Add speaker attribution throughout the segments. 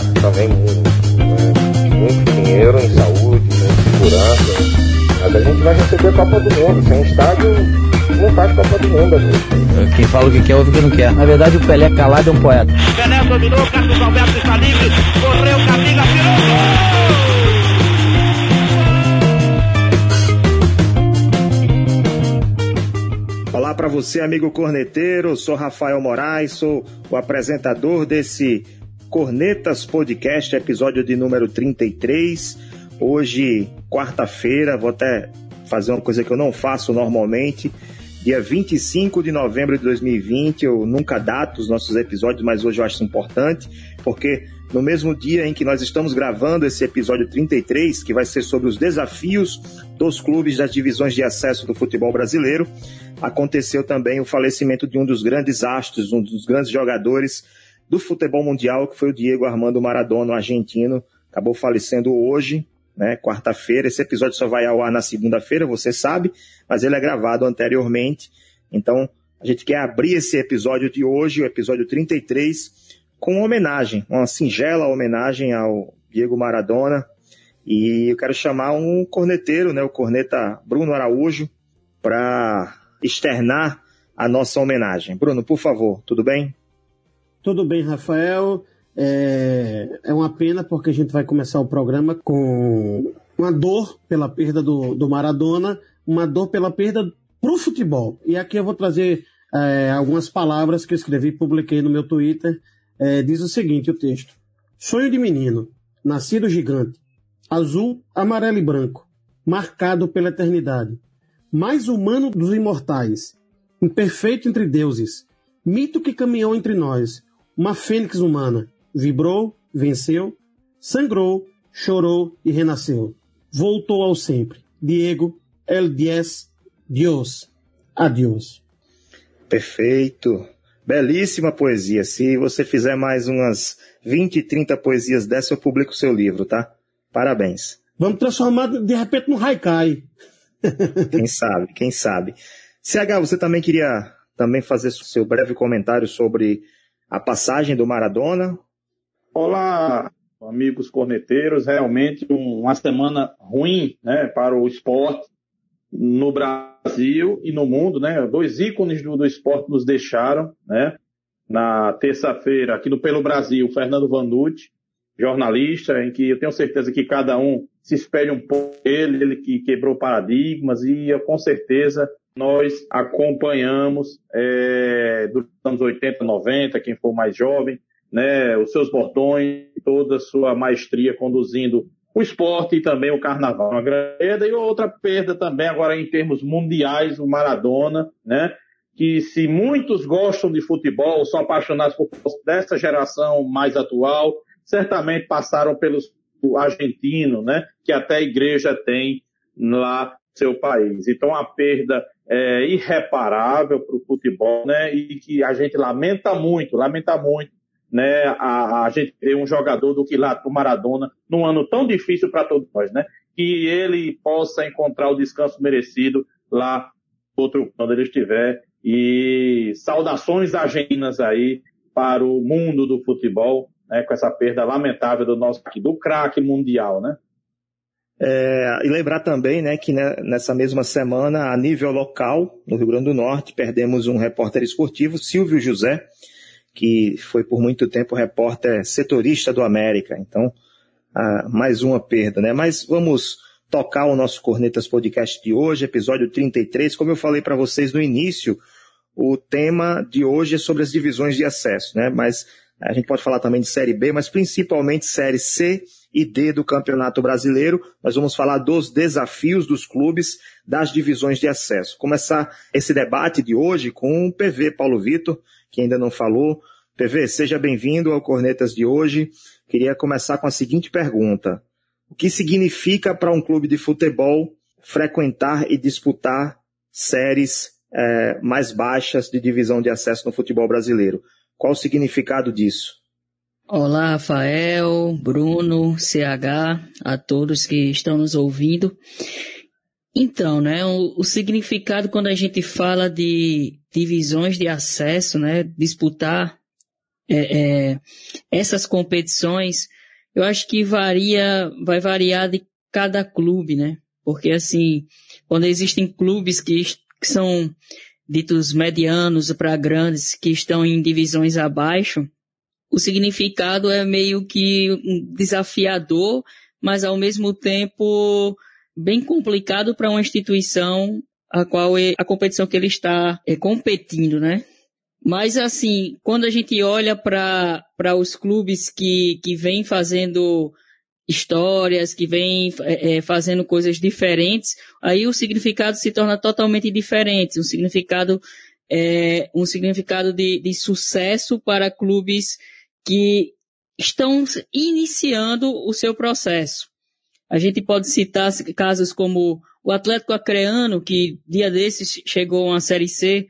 Speaker 1: gasta também muito, muito dinheiro em saúde, em segurança. Mas a gente vai receber a Copa do Mundo. Sem estádio, não faz Copa do Mundo. Amigo.
Speaker 2: Quem fala o que quer, ouve o que não quer. Na verdade, o Pelé calado é um poeta.
Speaker 3: Pelé dominou, Carlos Alberto está livre, correu, Camila, tirou, gol!
Speaker 4: Olá para você, amigo corneteiro. Sou Rafael Moraes, sou o apresentador desse Cornetas Podcast, episódio de número 33. Hoje, quarta-feira, vou até fazer uma coisa que eu não faço normalmente. Dia 25 de novembro de 2020, eu nunca dato os nossos episódios, mas hoje eu acho importante, porque no mesmo dia em que nós estamos gravando esse episódio 33, que vai ser sobre os desafios dos clubes das divisões de acesso do futebol brasileiro, aconteceu também o falecimento de um dos grandes astros, um dos grandes jogadores do futebol mundial, que foi o Diego Armando Maradona, argentino, acabou falecendo hoje, né, quarta-feira. Esse episódio só vai ao ar na segunda-feira, você sabe, mas ele é gravado anteriormente. Então, a gente quer abrir esse episódio de hoje, o episódio 33, com uma homenagem, uma singela homenagem ao Diego Maradona. E eu quero chamar um corneteiro, né, o corneta Bruno Araújo, para externar a nossa homenagem. Bruno, por favor, tudo bem?
Speaker 5: Tudo bem, Rafael. É, é uma pena porque a gente vai começar o programa com uma dor pela perda do, do Maradona, uma dor pela perda para o futebol. E aqui eu vou trazer é, algumas palavras que eu escrevi e publiquei no meu Twitter é, diz o seguinte: o texto. Sonho de menino, nascido gigante, azul, amarelo e branco, marcado pela eternidade, mais humano dos imortais, imperfeito entre deuses, mito que caminhou entre nós, uma fênix humana, vibrou, venceu, sangrou, chorou e renasceu. Voltou ao sempre. Diego, el diez, Dios, adiós.
Speaker 4: Perfeito. Belíssima poesia. Se você fizer mais umas 20, 30 poesias dessa, eu publico o seu livro, tá? Parabéns.
Speaker 5: Vamos transformar de repente no haikai.
Speaker 4: quem sabe, quem sabe. CH, você também queria também fazer seu breve comentário sobre a passagem do Maradona?
Speaker 6: Olá, amigos corneteiros. Realmente uma semana ruim né, para o esporte no Brasil e no mundo, né? Dois ícones do, do esporte nos deixaram, né? Na terça-feira, aqui no Pelo Brasil, Fernando Vanucci, jornalista, em que eu tenho certeza que cada um se espelha um pouco dele, ele que quebrou paradigmas e com certeza nós acompanhamos é, dos anos 80, 90, quem for mais jovem, né, os seus bordões, toda a sua maestria conduzindo o esporte e também o carnaval. Uma grande perda e outra perda também agora em termos mundiais, o Maradona, né? Que se muitos gostam de futebol, são apaixonados por dessa geração mais atual, certamente passaram pelos argentino, né? Que até a igreja tem lá seu país. Então a perda é irreparável para o futebol, né? E que a gente lamenta muito, lamenta muito né, a, a gente vê um jogador do que lá do Maradona num ano tão difícil para todos nós, né? Que ele possa encontrar o descanso merecido lá outro quando ele estiver e saudações argentinas aí para o mundo do futebol, né, com essa perda lamentável do nosso do craque mundial, né?
Speaker 4: É, e lembrar também, né, que né, nessa mesma semana, a nível local, no Rio Grande do Norte, perdemos um repórter esportivo, Silvio José, que foi por muito tempo repórter setorista do América. Então, ah, mais uma perda, né? Mas vamos tocar o nosso Cornetas Podcast de hoje, episódio 33. Como eu falei para vocês no início, o tema de hoje é sobre as divisões de acesso, né? Mas a gente pode falar também de Série B, mas principalmente Série C e D do Campeonato Brasileiro. Nós vamos falar dos desafios dos clubes das divisões de acesso. Começar esse debate de hoje com o PV Paulo Vitor, que ainda não falou. PV, seja bem-vindo ao Cornetas de hoje. Queria começar com a seguinte pergunta. O que significa para um clube de futebol frequentar e disputar séries é, mais baixas de divisão de acesso no futebol brasileiro? Qual o significado disso?
Speaker 7: Olá, Rafael, Bruno, CH, a todos que estão nos ouvindo. Então, né, o, o, significado quando a gente fala de divisões de acesso, né, disputar é, é, essas competições, eu acho que varia, vai variar de cada clube, né? Porque assim, quando existem clubes que, que são ditos medianos para grandes, que estão em divisões abaixo, o significado é meio que desafiador, mas ao mesmo tempo bem complicado para uma instituição a qual é a competição que ele está é, competindo, né? Mas assim, quando a gente olha para os clubes que, que vêm fazendo histórias, que vêm é, fazendo coisas diferentes, aí o significado se torna totalmente diferente. Um significado, é, um significado de, de sucesso para clubes que estão iniciando o seu processo. A gente pode citar casos como o Atlético Acreano, que dia desses chegou a uma Série C,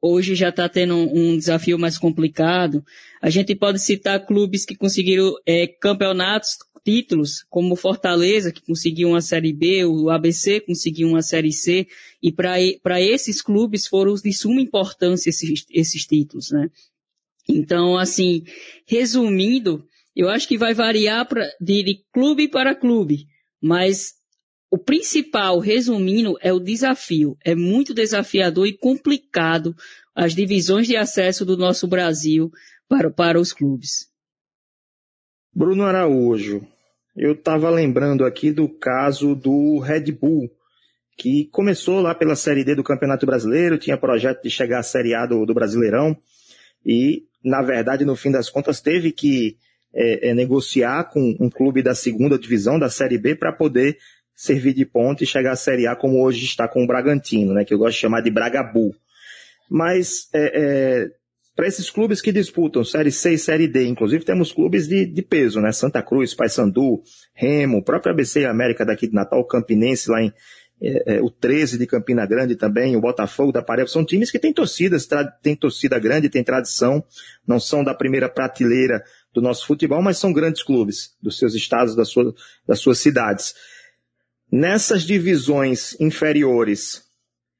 Speaker 7: hoje já está tendo um, desafio mais complicado. A gente pode citar clubes que conseguiram é, campeonatos, títulos, como Fortaleza, que conseguiu uma Série B, o ABC conseguiu uma Série C, e para esses clubes foram de suma importância esses, esses títulos, né? Então, assim, resumindo, eu acho que vai variar pra, de, de clube para clube, mas o principal, resumindo, é o desafio. É muito desafiador e complicado as divisões de acesso do nosso Brasil para, para os clubes.
Speaker 4: Bruno Araújo, eu estava lembrando aqui do caso do Red Bull, que começou lá pela Série D do Campeonato Brasileiro, tinha projeto de chegar à Série A do, do Brasileirão, e, na verdade, no fim das contas, teve que é, é, negociar com um clube da segunda divisão, da Série B, para poder servir de ponte e chegar à Série A como hoje está com o Bragantino, né, que eu gosto de chamar de Bragabu. Mas é, é, para esses clubes que disputam Série C e Série D, inclusive temos clubes de, de peso, né? Santa Cruz, Paysandu, Remo, próprio ABC América daqui de Natal, Campinense lá em é, é, o 13 de Campina Grande também, o Botafogo da Paraíba, são times que têm torcidas, têm torcida grande, têm tradição, não são da primeira prateleira do nosso futebol, mas são grandes clubes dos seus estados, das suas, das suas cidades. Nessas divisões inferiores,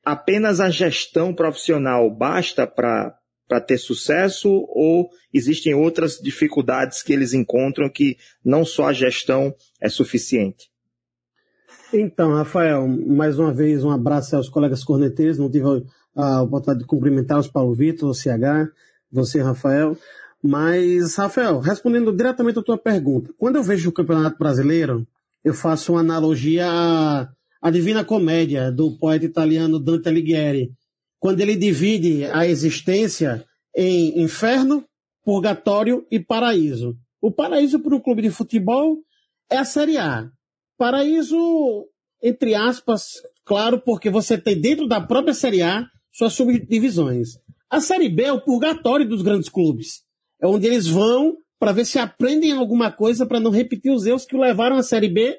Speaker 4: apenas a gestão profissional basta para ter sucesso ou existem outras dificuldades que eles encontram que não só a gestão é suficiente?
Speaker 5: Então, Rafael, mais uma vez um abraço aos colegas corneteiros. Não tive a oportunidade de cumprimentar os Paulo Vitor, o CH, você, Rafael. Mas, Rafael, respondendo diretamente à tua pergunta, quando eu vejo o Campeonato Brasileiro, eu faço uma analogia à, à Divina Comédia do poeta italiano Dante Alighieri, quando ele divide a existência em inferno, purgatório e paraíso. O paraíso para um clube de futebol é a Série A. Paraíso, entre aspas, claro, porque você tem dentro da própria Série A suas subdivisões. A Série B é o purgatório dos grandes clubes. É onde eles vão para ver se aprendem alguma coisa para não repetir os erros que o levaram à Série B.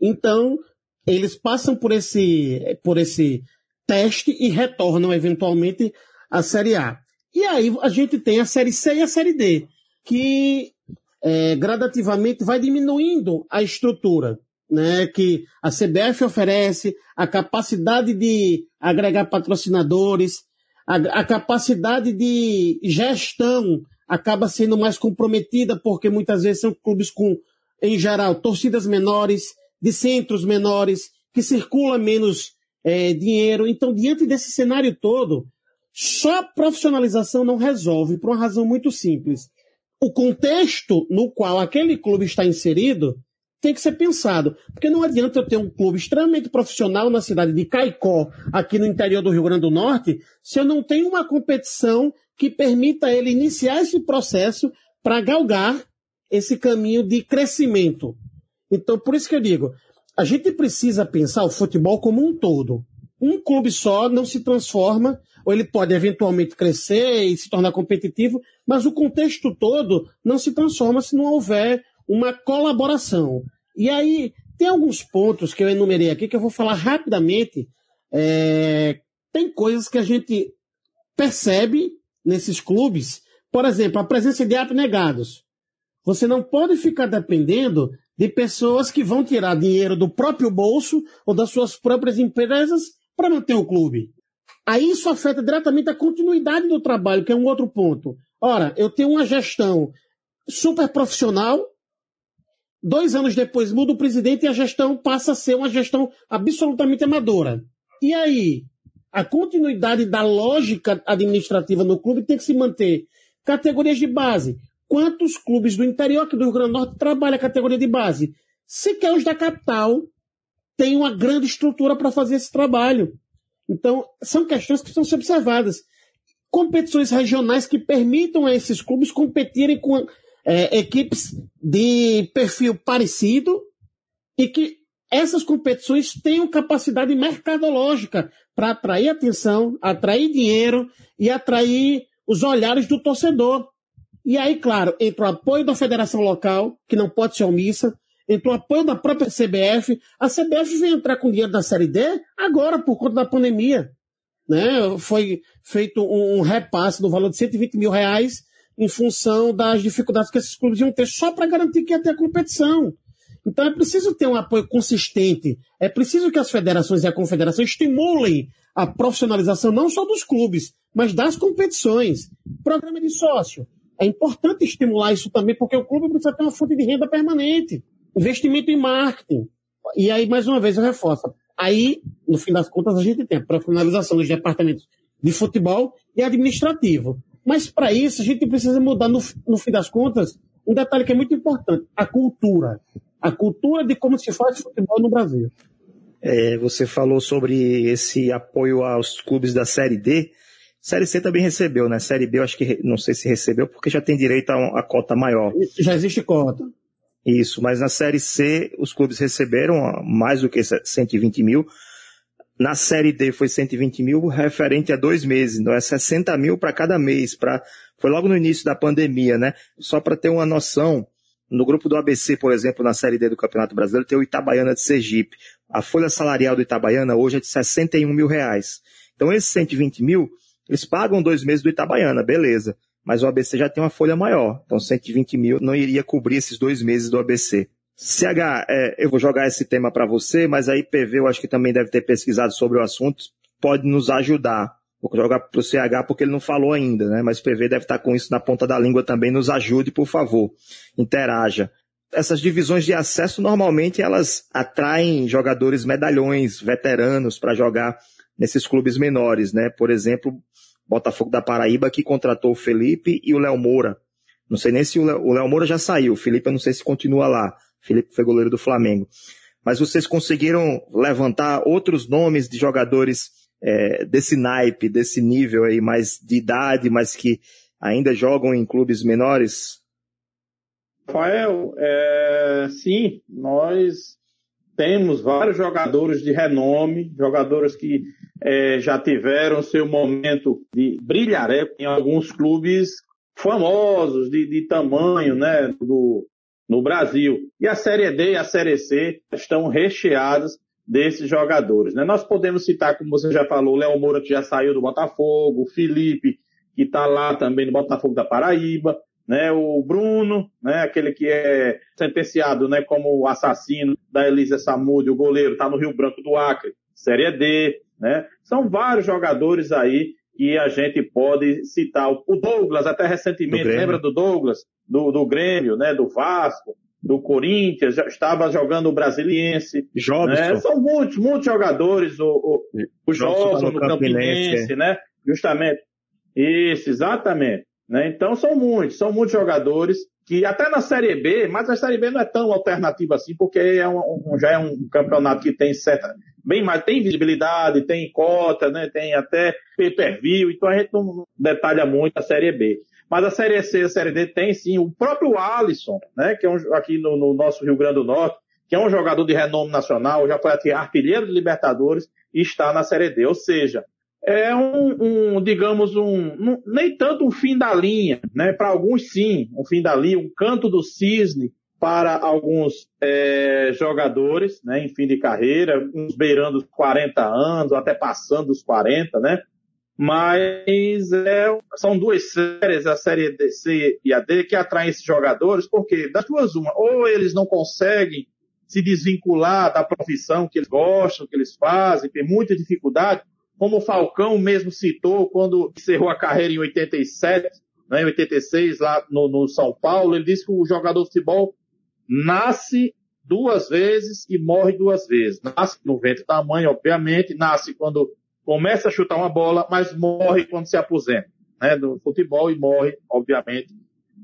Speaker 5: Então, eles passam por esse, por esse teste e retornam eventualmente à Série A. E aí a gente tem a Série C e a Série D, que é, gradativamente vai diminuindo a estrutura né, que a CBF oferece, a capacidade de agregar patrocinadores, a, a capacidade de gestão acaba sendo mais comprometida, porque muitas vezes são clubes com, em geral, torcidas menores, de centros menores, que circula menos é, dinheiro. Então, diante desse cenário todo, só a profissionalização não resolve, por uma razão muito simples. O contexto no qual aquele clube está inserido tem que ser pensado. Porque não adianta eu ter um clube extremamente profissional na cidade de Caicó, aqui no interior do Rio Grande do Norte, se eu não tenho uma competição que permita ele iniciar esse processo para galgar esse caminho de crescimento. Então, por isso que eu digo, a gente precisa pensar o futebol como um todo. Um clube só não se transforma, ou ele pode eventualmente crescer e se tornar competitivo, mas o contexto todo não se transforma se não houver uma colaboração. E aí, tem alguns pontos que eu enumerei aqui que eu vou falar rapidamente. É, tem coisas que a gente percebe nesses clubes, por exemplo, a presença de abnegados. Você não pode ficar dependendo de pessoas que vão tirar dinheiro do próprio bolso ou das suas próprias empresas para manter o clube. Aí isso afeta diretamente a continuidade do trabalho, que é um outro ponto. Ora, eu tenho uma gestão super profissional, dois anos depois muda o presidente e a gestão passa a ser uma gestão absolutamente amadora. E aí, a continuidade da lógica administrativa no clube tem que se manter. Categorias de base. Quantos clubes do interior aqui do Rio Grande do Norte trabalham a categoria de base? Sequer os da capital têm uma grande estrutura para fazer esse trabalho. Então, são questões que precisam ser observadas. Competições regionais que permitam a esses clubes competirem com é, equipes de perfil parecido e que essas competições tenham capacidade mercadológica para atrair atenção, atrair dinheiro e atrair os olhares do torcedor. E aí, claro, entra o apoio da federação local, que não pode ser omissa, entra o apoio da própria CBF. A CBF vem entrar com dinheiro da Série D agora, por conta da pandemia. Né? Foi feito um repasse no valor de 120 mil reais em função das dificuldades que esses clubes iam ter, só para garantir que ia ter a competição. Então é preciso ter um apoio consistente. É preciso que as federações e a confederação estimulem a profissionalização não só dos clubes, mas das competições. Programa de sócio. É importante estimular isso também, porque o clube precisa ter uma fonte de renda permanente. Investimento em marketing. E aí, mais uma vez, eu reforço. Aí, no fim das contas, a gente tem a profissionalização dos departamentos de futebol e administrativo. Mas para isso, a gente precisa mudar, no, no fim das contas, um detalhe que é muito importante: a cultura a cultura de como se faz futebol no Brasil.
Speaker 4: É, você falou sobre esse apoio aos clubes da Série D. Série C também recebeu, né? Série B eu acho que não sei se recebeu porque já tem direito a, a cota maior.
Speaker 5: Já existe cota.
Speaker 4: Isso, mas na Série C os clubes receberam mais do que 120 mil. Na Série D foi 120 mil referente a dois meses, então é 60 mil para cada mês. Pra, foi logo no início da pandemia, né? Só para ter uma noção, no grupo do ABC, por exemplo, na Série D do Campeonato Brasileiro, tem o Itabaiana de Sergipe. A folha salarial do Itabaiana hoje é de 61 mil reais. Então, esses 120 mil, eles pagam dois meses do Itabaiana, beleza. Mas o ABC já tem uma folha maior. Então, 120 mil não iria cobrir esses dois meses do ABC. CH, é, eu vou jogar esse tema para você, mas aí PV eu acho que também deve ter pesquisado sobre o assunto, pode nos ajudar. Vou jogar para o CH porque ele não falou ainda, né? Mas o PV deve estar com isso na ponta da língua também. Nos ajude, por favor. Interaja. Essas divisões de acesso normalmente elas atraem jogadores medalhões, veteranos para jogar nesses clubes menores, né? Por exemplo, Botafogo da Paraíba que contratou o Felipe e o Léo Moura. Não sei nem se o Léo Moura já saiu. O Felipe eu não sei se continua lá. Felipe foi goleiro do Flamengo. Mas vocês conseguiram levantar outros nomes de jogadores é, desse naipe, desse nível aí, mais de idade, mas que ainda jogam em clubes menores?
Speaker 6: Rafael, é, sim, nós temos vários jogadores de renome, jogadores que é, já tiveram seu momento de brilhar em alguns clubes famosos, de, de tamanho, né, do, no Brasil. E a Série D e a Série C estão recheadas desses jogadores. Né? Nós podemos citar, como você já falou, o Léo Moura, que já saiu do Botafogo, o Felipe, que está lá também no Botafogo da Paraíba, né? o Bruno, né? aquele que é sentenciado né? como assassino da Elisa Samud, o goleiro, está no Rio Branco do Acre, Série D. Né? São vários jogadores aí que a gente pode citar. O Douglas, até recentemente, do lembra do Douglas? Do, do Grêmio, né? do Vasco do Corinthians, já estava jogando o Brasiliense. Né? São muitos, muitos jogadores, o, o, o Jobson no Campinense, né? Justamente. Isso, exatamente. Né? Então são muitos, são muitos jogadores que até na Série B, mas a Série B não é tão alternativa assim, porque é um, já é um campeonato que tem certa, bem mais, tem visibilidade, tem cota, né? tem até pay-per-view, então a gente não detalha muito a Série B. Mas a Série C a Série D tem sim o próprio Alisson, né, que é um, aqui no, no, nosso Rio Grande do Norte, que é um jogador de renome nacional, já foi artilheiro de Libertadores e está na Série D. Ou seja, é um, um digamos, um, um, nem tanto um fim da linha, né? Para alguns sim, um fim da linha, um canto do cisne para alguns é, jogadores, né, em fim de carreira, uns beirando os 40 anos, até passando os 40, né? mas é, são duas séries, a série C e a D, que atraem esses jogadores, porque das duas uma, ou eles não conseguem se desvincular da profissão que eles gostam, que eles fazem, tem muita dificuldade, como o Falcão mesmo citou quando encerrou a carreira em 87, né, em 86, lá no, no São Paulo, ele disse que o jogador de futebol nasce duas vezes e morre duas vezes. Nasce no ventre da mãe, obviamente, nasce quando começa a chutar uma bola, mas morre quando se aposenta, né, do futebol e morre, obviamente,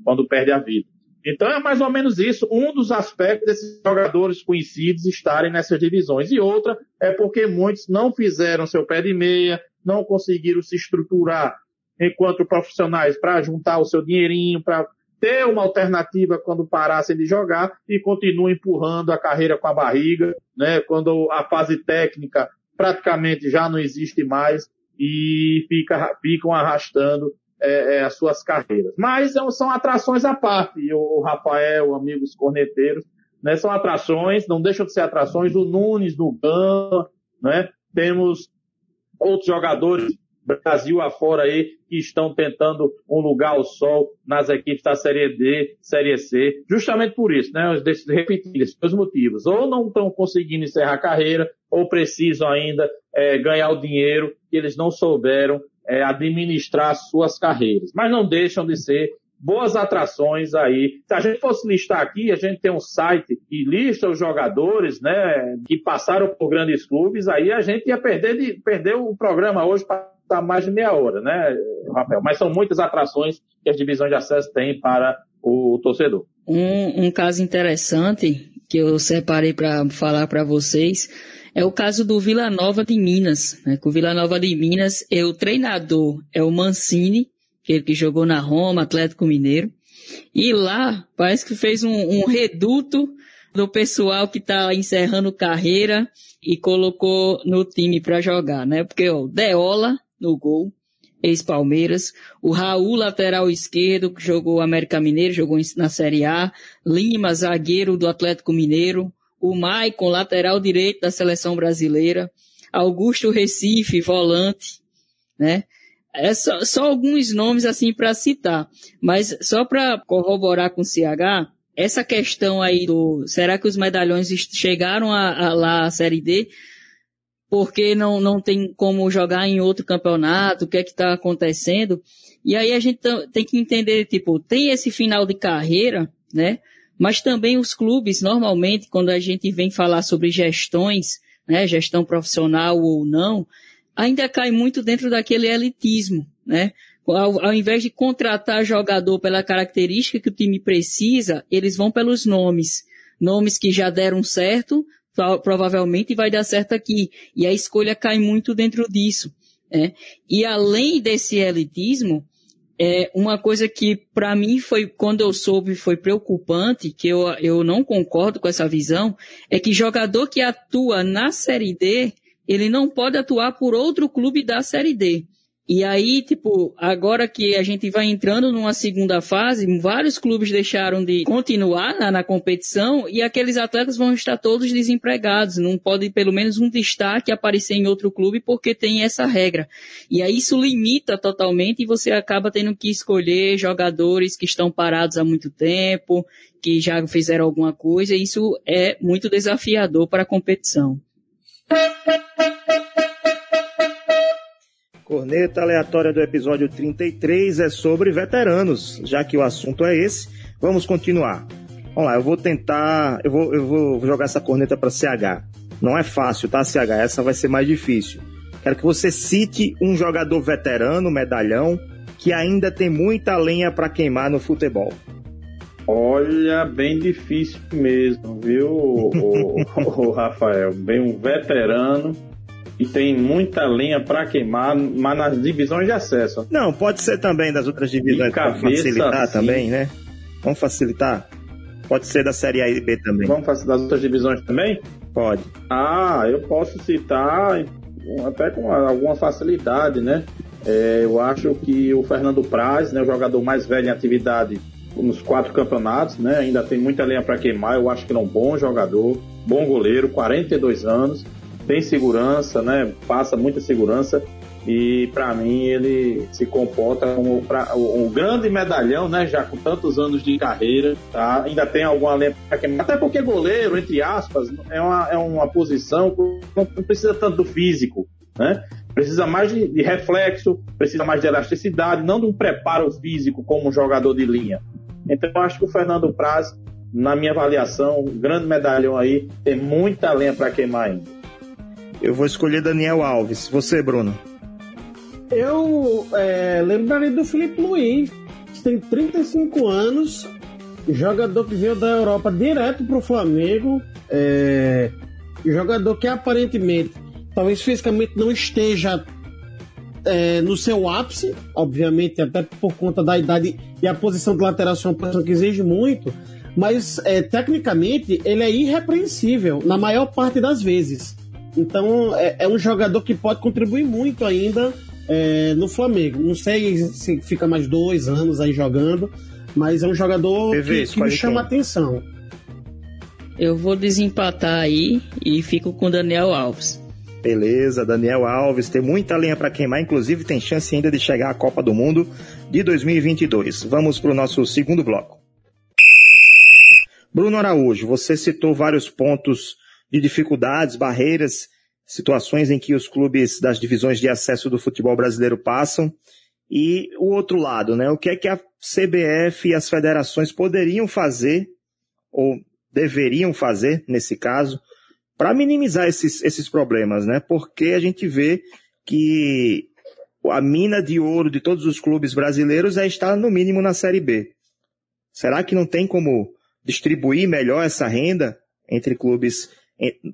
Speaker 6: quando perde a vida. Então é mais ou menos isso, um dos aspectos desses jogadores conhecidos estarem nessas divisões. E outra é porque muitos não fizeram seu pé de meia, não conseguiram se estruturar enquanto profissionais para juntar o seu dinheirinho, para ter uma alternativa quando parassem de jogar e continuam empurrando a carreira com a barriga, né? Quando a fase técnica praticamente já não existe mais e fica, ficam arrastando é, é, as suas carreiras. Mas é são atrações à parte. O Rafael, amigos corneteiros, né, são atrações, não deixam de ser atrações. O Nunes do GAN, né? Temos outros jogadores Brasil afora aí que estão tentando um lugar ao sol nas equipes da Série D, Série C, justamente por isso, né? Repetir esses dois motivos. Ou não estão conseguindo encerrar a carreira, ou precisam ainda é, ganhar o dinheiro que eles não souberam é, administrar suas carreiras. Mas não deixam de ser boas atrações aí. Se a gente fosse listar aqui, a gente tem um site que lista os jogadores, né, que passaram por grandes clubes, aí a gente ia perder, de, perder o programa hoje para mais de meia hora, né, Rafael? Mas são muitas atrações que as divisões de acesso têm para o torcedor.
Speaker 7: Um, um caso interessante que eu separei para falar para vocês é o caso do Vila Nova de Minas. Né? o Vila Nova de Minas, é o treinador é o Mancini, aquele que jogou na Roma, Atlético Mineiro. E lá parece que fez um, um reduto do pessoal que está encerrando carreira e colocou no time para jogar, né? Porque o Deola no gol, ex-Palmeiras, o Raul, lateral esquerdo, que jogou América Mineiro, jogou na Série A, Lima, zagueiro do Atlético Mineiro, o Maicon, lateral direito da seleção brasileira, Augusto Recife, volante, né? É só, só alguns nomes assim para citar, mas só para corroborar com o CH, essa questão aí do será que os medalhões chegaram a, a lá à Série D? Porque não, não tem como jogar em outro campeonato, o que é que está acontecendo? E aí a gente tem que entender, tipo, tem esse final de carreira, né? Mas também os clubes, normalmente, quando a gente vem falar sobre gestões, né, gestão profissional ou não, ainda cai muito dentro daquele elitismo, né? Ao, ao, invés de contratar jogador pela característica que o time precisa, eles vão pelos nomes. Nomes que já deram certo, provavelmente vai dar certo aqui. E a escolha cai muito dentro disso. Né? E além desse elitismo, é, uma coisa que para mim foi, quando eu soube, foi preocupante, que eu, eu não concordo com essa visão, é que jogador que atua na Série D, ele não pode atuar por outro clube da Série D. E aí, tipo, agora que a gente vai entrando numa segunda fase, vários clubes deixaram de continuar na, na, competição e aqueles atletas vão estar todos desempregados. Não pode pelo menos um destaque aparecer em outro clube porque tem essa regra. E aí isso limita totalmente e você acaba tendo que escolher jogadores que estão parados há muito tempo, que já fizeram alguma coisa. E isso é muito desafiador para a competição.
Speaker 4: Corneta aleatória do episódio 33 é sobre veteranos. Já que o assunto é esse, vamos continuar. Vamos lá, eu vou tentar. Eu vou, eu vou jogar essa corneta para CH. Não é fácil, tá, CH? Essa vai ser mais difícil. Quero que você cite um jogador veterano, medalhão, que ainda tem muita lenha para queimar no futebol.
Speaker 6: Olha, bem difícil mesmo, viu, o, o, o Rafael? Bem um veterano e tem muita lenha para queimar, mas nas divisões de acesso.
Speaker 4: Não, pode ser também das outras divisões para facilitar assim. também, né? Vamos facilitar? Pode ser da Série A e B também.
Speaker 6: Vamos fazer das outras divisões também?
Speaker 4: Pode.
Speaker 6: Ah, eu posso citar até com alguma facilidade, né? É, eu acho que o Fernando Praz, né, o jogador mais velho em atividade nos quatro campeonatos, né? Ainda tem muita lenha para queimar. Eu acho que ele é um bom jogador, bom goleiro, 42 anos tem segurança, né? Passa muita segurança e para mim ele se comporta como um grande medalhão, né? Já com tantos anos de carreira, tá? Ainda tem alguma lembrança, até porque goleiro, entre aspas, é uma, é uma posição que não precisa tanto do físico, né? Precisa mais de, de, reflexo, precisa mais de elasticidade, não de um preparo físico como um jogador de linha. Então, eu acho que o Fernando Praz, na minha avaliação, um grande medalhão aí, tem muita lenha para queimar ainda.
Speaker 4: Eu vou escolher Daniel Alves. Você, Bruno?
Speaker 5: Eu é, lembrarei do Felipe Luiz, que tem 35 anos, jogador que veio da Europa direto para o Flamengo, é, jogador que aparentemente, talvez fisicamente não esteja é, no seu ápice, obviamente, até por conta da idade e a posição de lateral é uma posição que exige muito, mas é, tecnicamente ele é irrepreensível na maior parte das vezes. Então é, é um jogador que pode contribuir muito ainda é, no Flamengo. Não sei se fica mais dois anos aí jogando, mas é um jogador TV, que, que me chama a atenção.
Speaker 7: Eu vou desempatar aí e fico com Daniel Alves.
Speaker 4: Beleza, Daniel Alves tem muita lenha para queimar, inclusive tem chance ainda de chegar à Copa do Mundo de 2022. Vamos para o nosso segundo bloco. Bruno Araújo, você citou vários pontos de dificuldades, barreiras situações em que os clubes das divisões de acesso do futebol brasileiro passam. E o outro lado, né? O que é que a CBF e as federações poderiam fazer, ou deveriam fazer, nesse caso, para minimizar esses, esses problemas, né? Porque a gente vê que a mina de ouro de todos os clubes brasileiros é estar no mínimo na Série B. Será que não tem como distribuir melhor essa renda entre clubes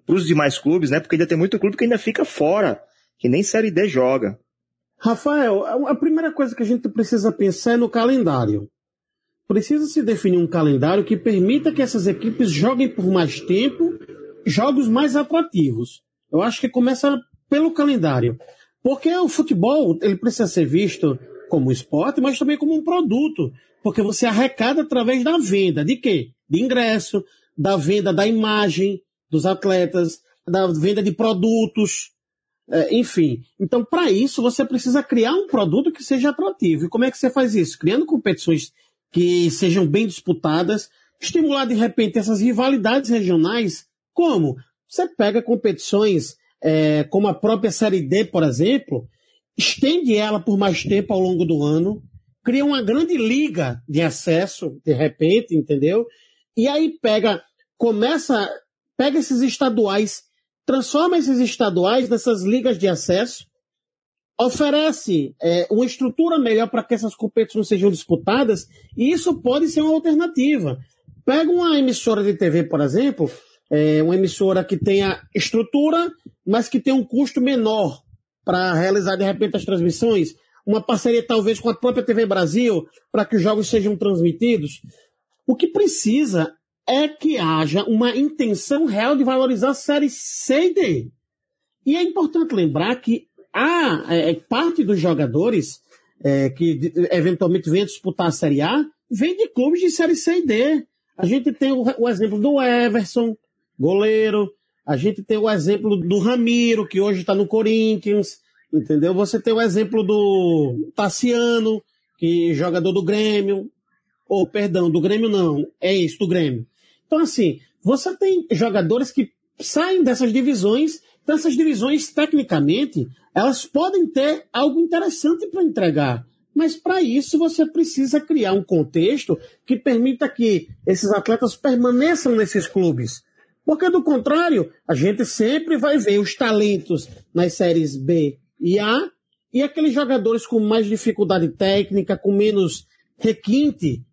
Speaker 4: para os demais clubes, né? Porque ainda tem muito clube que ainda fica fora, que nem Série D joga.
Speaker 5: Rafael, a primeira coisa que a gente precisa pensar é no calendário. Precisa se definir um calendário que permita que essas equipes joguem por mais tempo, jogos mais atrativos. Eu acho que começa pelo calendário. Porque o futebol, ele precisa ser visto como esporte, mas também como um produto. Porque você arrecada através da venda. De quê? De ingresso, da venda da imagem, dos atletas, da venda de produtos, é, enfim. Então, para isso, você precisa criar um produto que seja atrativo. E como é que você faz isso? Criando competições que sejam bem disputadas, estimular de repente essas rivalidades regionais. Como? Você pega competições é, como a própria Série D, por exemplo, estende ela por mais tempo ao longo do ano, cria uma grande liga de acesso, de repente, entendeu? E aí pega, começa pega esses estaduais, transforma esses estaduais nessas ligas de acesso, oferece é, uma estrutura melhor para que essas competições sejam disputadas, e isso pode ser uma alternativa. Pega uma emissora de TV, por exemplo, é, uma emissora que tenha estrutura, mas que tenha um custo menor para realizar de repente as transmissões, uma parceria talvez com a própria TV Brasil para que os jogos sejam transmitidos. O que precisa é que haja uma intenção real de valorizar a série C e D. E é importante lembrar que há é, é parte dos jogadores é, que eventualmente vêm disputar a Série A vem de clubes de Série C e D. A gente tem o, o exemplo do Everson, goleiro. A gente tem o exemplo do Ramiro, que hoje está no Corinthians. Entendeu? Você tem o exemplo do Tassiano, que é jogador do Grêmio. Ou, oh, perdão, do Grêmio não. É isso, do Grêmio. Então, assim, você tem jogadores que saem dessas divisões, então essas divisões, tecnicamente, elas podem ter algo interessante para entregar. Mas para isso você precisa criar um contexto que permita que esses atletas permaneçam nesses clubes. Porque do contrário, a gente sempre vai ver os talentos nas séries B e A e aqueles jogadores com mais dificuldade técnica, com menos requinte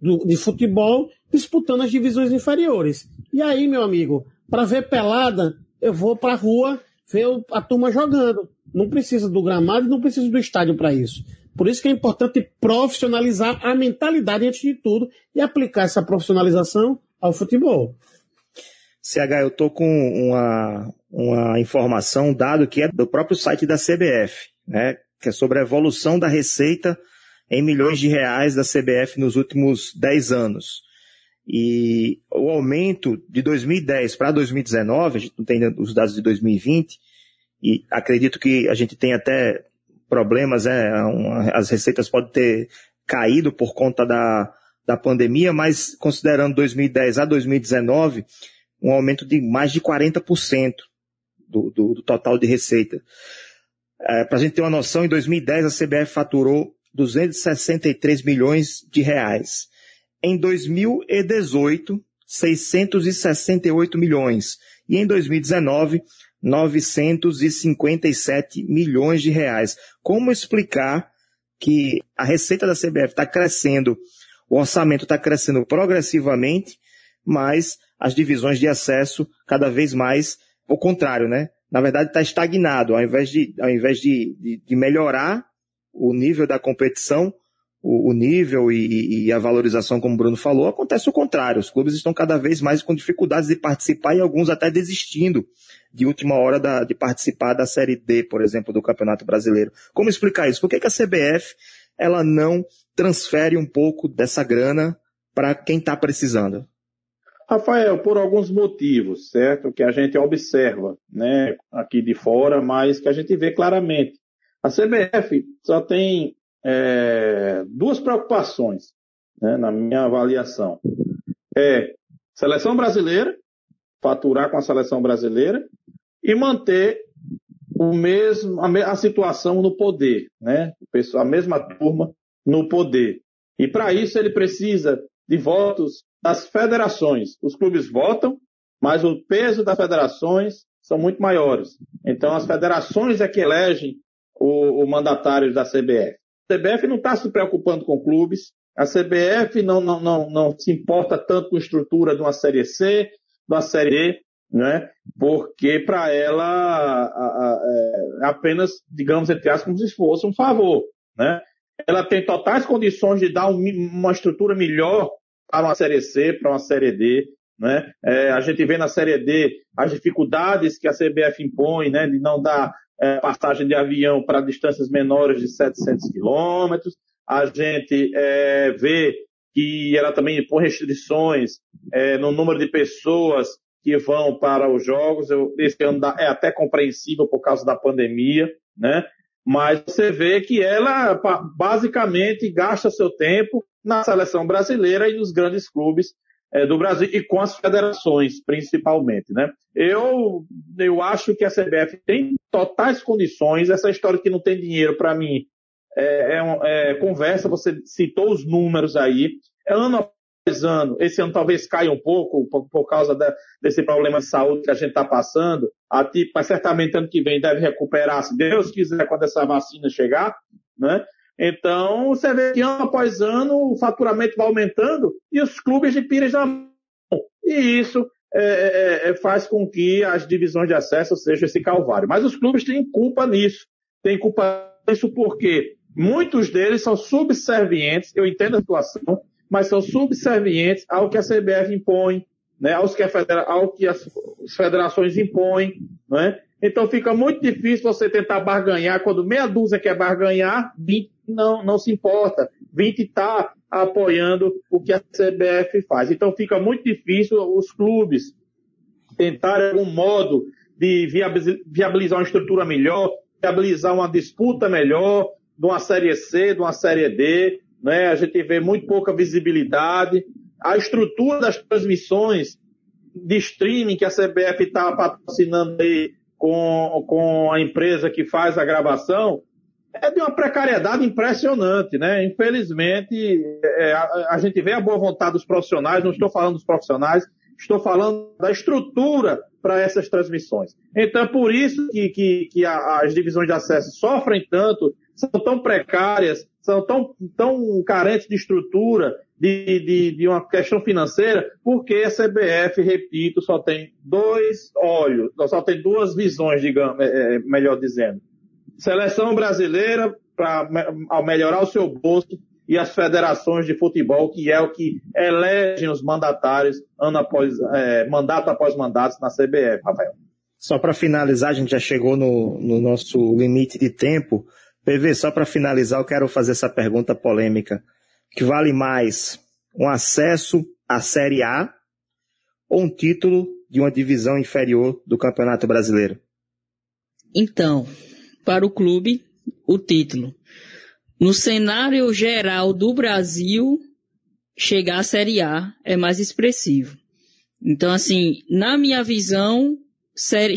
Speaker 5: do, de futebol, disputando as divisões inferiores. E aí, meu amigo, para ver pelada, eu vou para a rua ver a turma jogando. Não precisa do gramado, não precisa do estádio para isso. Por isso que é importante profissionalizar a mentalidade antes de tudo e aplicar essa profissionalização ao futebol.
Speaker 4: CH, eu estou com uma, uma informação, um dado que é do próprio site da CBF, né? Que é sobre a evolução da receita em milhões de reais da CBF nos últimos 10 anos. E o aumento de 2010 para 2019, a gente não tem os dados de 2020, e acredito que a gente tem até problemas, né? as receitas podem ter caído por conta da, da pandemia, mas considerando 2010 a 2019, um aumento de mais de 40% do, do, do total de receita. É, Para a gente ter uma noção, em 2010 a CBF faturou 263 milhões de reais. Em 2018, 668 milhões. E em 2019, 957 milhões de reais. Como explicar que a receita da CBF está crescendo, o orçamento está crescendo progressivamente, mas as divisões de acesso cada vez mais o contrário, né? Na verdade, está estagnado. Ao invés, de, ao invés de, de, de melhorar o nível da competição, o, o nível e, e, a valorização, como o Bruno falou, acontece o contrário. Os clubes estão cada vez mais com dificuldades de participar e alguns até desistindo de última hora da, de participar da Série D, por exemplo, do Campeonato Brasileiro. Como explicar isso? Por que, que a CBF ela não transfere um pouco dessa grana para quem está precisando?
Speaker 6: Rafael, por alguns motivos, certo? Que a gente observa, né, aqui de fora, mas que a gente vê claramente. A CBF só tem é, duas preocupações, né, na minha avaliação. É seleção brasileira, faturar com a seleção brasileira e manter o mesmo, a, a situação no poder, né? A mesma turma no poder. E para isso ele precisa de votos das federações. Os clubes votam, mas o peso das federações são muito maiores. Então as federações é que elegem o, o mandatário da CBF. CBF não está se preocupando com clubes, a CBF não, não, não, não se importa tanto com a estrutura de uma Série C, de uma Série D, né? porque para ela a, a, é apenas, digamos, entre aspas, como se fosse um favor. Né? Ela tem totais condições de dar um, uma estrutura melhor para uma Série C, para uma Série D. Né? É, a gente vê na Série D as dificuldades que a CBF impõe né, de não dar é, passagem de avião para distâncias menores de 700 quilômetros. A gente é, vê que ela também impõe restrições é, no número de pessoas que vão para os jogos. Eu, esse ano é até compreensível por causa da pandemia, né? Mas você vê que ela basicamente gasta seu tempo na seleção brasileira e nos grandes clubes é, do Brasil e com as federações, principalmente, né? Eu, eu acho que a CBF tem totais condições, essa história que não tem dinheiro para mim é, é, é, conversa, você citou os números aí, é ano após ano, esse ano talvez caia um pouco por, por causa da, desse problema de saúde que a gente está passando, a, mas certamente ano que vem deve recuperar, se Deus quiser, quando essa vacina chegar, né? Então, você vê que ano após ano o faturamento vai aumentando e os clubes de Pires na mão. E isso é, é, é, faz com que as divisões de acesso sejam esse calvário. Mas os clubes têm culpa nisso. Têm culpa nisso porque muitos deles são subservientes, eu entendo a situação, mas são subservientes ao que a CBF impõe, né, aos que a federa ao que as federações impõem, né? Então fica muito difícil você tentar barganhar quando meia dúzia quer barganhar, 20 não, não se importa. 20 está apoiando o que a CBF faz. Então fica muito difícil os clubes tentarem algum modo de viabilizar uma estrutura melhor, viabilizar uma disputa melhor, de uma Série C, de uma Série D, né? A gente vê muito pouca visibilidade. A estrutura das transmissões de streaming que a CBF está patrocinando aí com, com a empresa que faz a gravação, é de uma precariedade impressionante, né? Infelizmente, é, a, a, gente vê a boa vontade dos profissionais, não estou falando dos profissionais, estou falando da estrutura para essas transmissões. Então, é por isso que, que, que a, as divisões de acesso sofrem tanto, são tão precárias, são tão, tão carentes de estrutura, de, de, de uma questão financeira, porque a CBF, repito, só tem dois olhos, só tem duas visões, digamos, é, é melhor dizendo Seleção brasileira para melhorar o seu bolso e as federações de futebol, que é o que elegem os mandatários ano após, é, mandato após mandato na CBF, Rafael.
Speaker 4: Só para finalizar, a gente já chegou no, no nosso limite de tempo. PV, só para finalizar, eu quero fazer essa pergunta polêmica. Que vale mais um acesso à Série A ou um título de uma divisão inferior do Campeonato Brasileiro?
Speaker 7: Então, para o clube o título. No cenário geral do Brasil, chegar à Série A é mais expressivo. Então, assim, na minha visão,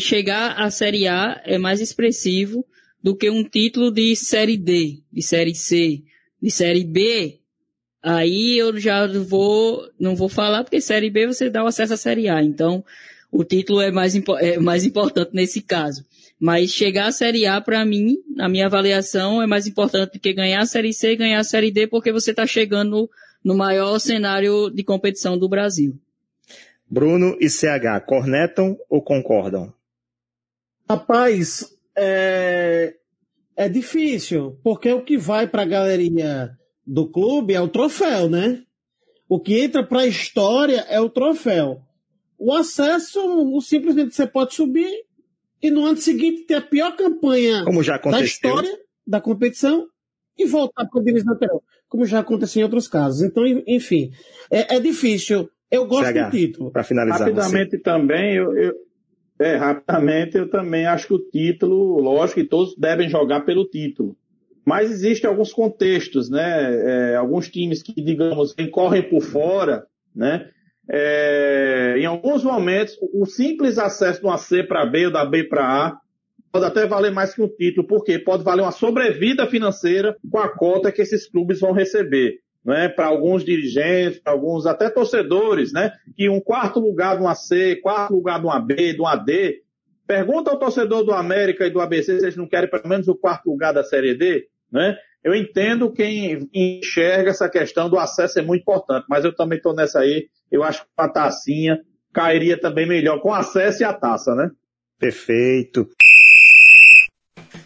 Speaker 7: chegar à Série A é mais expressivo do que um título de Série D, de Série C, de Série B. Aí eu já vou, não vou falar, porque Série B você dá o acesso à Série A. Então, o título é mais, é mais importante nesse caso. Mas chegar à Série A, para mim, na minha avaliação, é mais importante do que ganhar a Série C e ganhar a Série D, porque você está chegando no, maior cenário de competição do Brasil.
Speaker 4: Bruno e CH, cornetam ou concordam?
Speaker 5: Rapaz, é, é difícil, porque o que vai para a galeria do clube é o troféu, né? O que entra para a história é o troféu. O acesso, simplesmente você pode subir e no ano seguinte ter a pior campanha
Speaker 4: como já
Speaker 5: da história da competição e voltar para o divisão anterior, como já aconteceu em outros casos. Então, enfim, é, é difícil. Eu gosto CH, do título.
Speaker 4: Para finalizar.
Speaker 6: Rapidamente você. também, eu, eu, é, rapidamente, eu também acho que o título, lógico que todos devem jogar pelo título. Mas existem alguns contextos, né? É, alguns times que, digamos, correm por fora, né? É, em alguns momentos, o simples acesso de uma C para B ou da B para A pode até valer mais que um título, porque pode valer uma sobrevida financeira com a cota que esses clubes vão receber. Né, para alguns dirigentes, para alguns até torcedores, né, que um quarto lugar de uma C, quarto lugar de uma B, de uma D, pergunta ao torcedor do América e do ABC se eles não querem pelo menos o quarto lugar da Série D, né? Eu entendo quem enxerga essa questão do acesso é muito importante, mas eu também estou nessa aí. Eu acho que a tacinha cairia também melhor com acesso e a taça, né?
Speaker 4: Perfeito.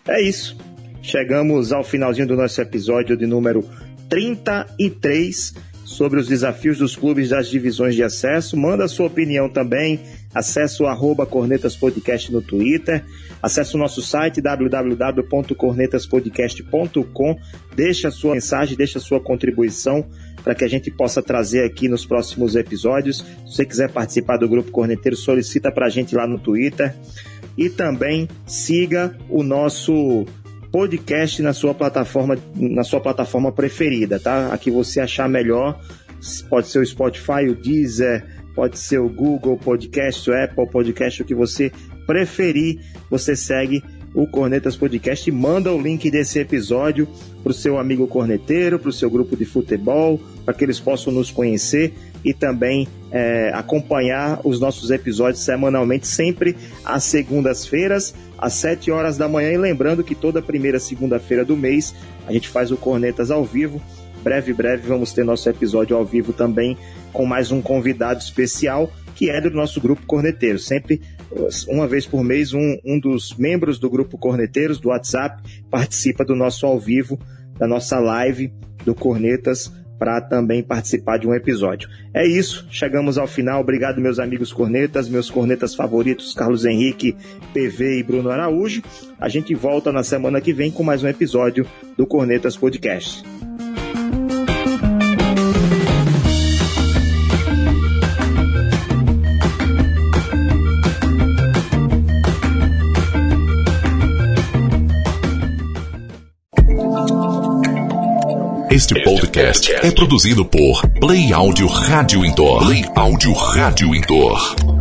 Speaker 4: É isso. Chegamos ao finalzinho do nosso episódio de número 33 sobre os desafios dos clubes das divisões de acesso. Manda sua opinião também. Acesse o arroba Cornetas Podcast no Twitter. Acesse o nosso site www.cornetaspodcast.com. Deixa a sua mensagem, deixa a sua contribuição para que a gente possa trazer aqui nos próximos episódios. Se você quiser participar do Grupo Corneteiro, solicita para a gente lá no Twitter. E também siga o nosso podcast na sua plataforma, na sua plataforma preferida, tá? A que você achar melhor. Pode ser o Spotify, o Deezer, pode ser o Google Podcast, o Apple Podcast, o que você preferir, você segue o Cornetas Podcast e manda o link desse episódio para o seu amigo corneteiro, para o seu grupo de futebol, para que eles possam nos conhecer e também é, acompanhar os nossos episódios semanalmente, sempre às segundas-feiras, às 7 horas da manhã. E lembrando que toda primeira segunda-feira do mês a gente faz o Cornetas ao vivo. Breve, breve, vamos ter nosso episódio ao vivo também com mais um convidado especial que é do nosso grupo Corneteiro. Sempre uma vez por mês, um, um dos membros do grupo Corneteiros do WhatsApp participa do nosso ao vivo, da nossa live do Cornetas para também participar de um episódio. É isso, chegamos ao final. Obrigado, meus amigos cornetas, meus cornetas favoritos, Carlos Henrique, PV e Bruno Araújo. A gente volta na semana que vem com mais um episódio do Cornetas Podcast.
Speaker 8: Este podcast é produzido por Play Áudio Rádio Indoor. Play Áudio Rádio Indoor.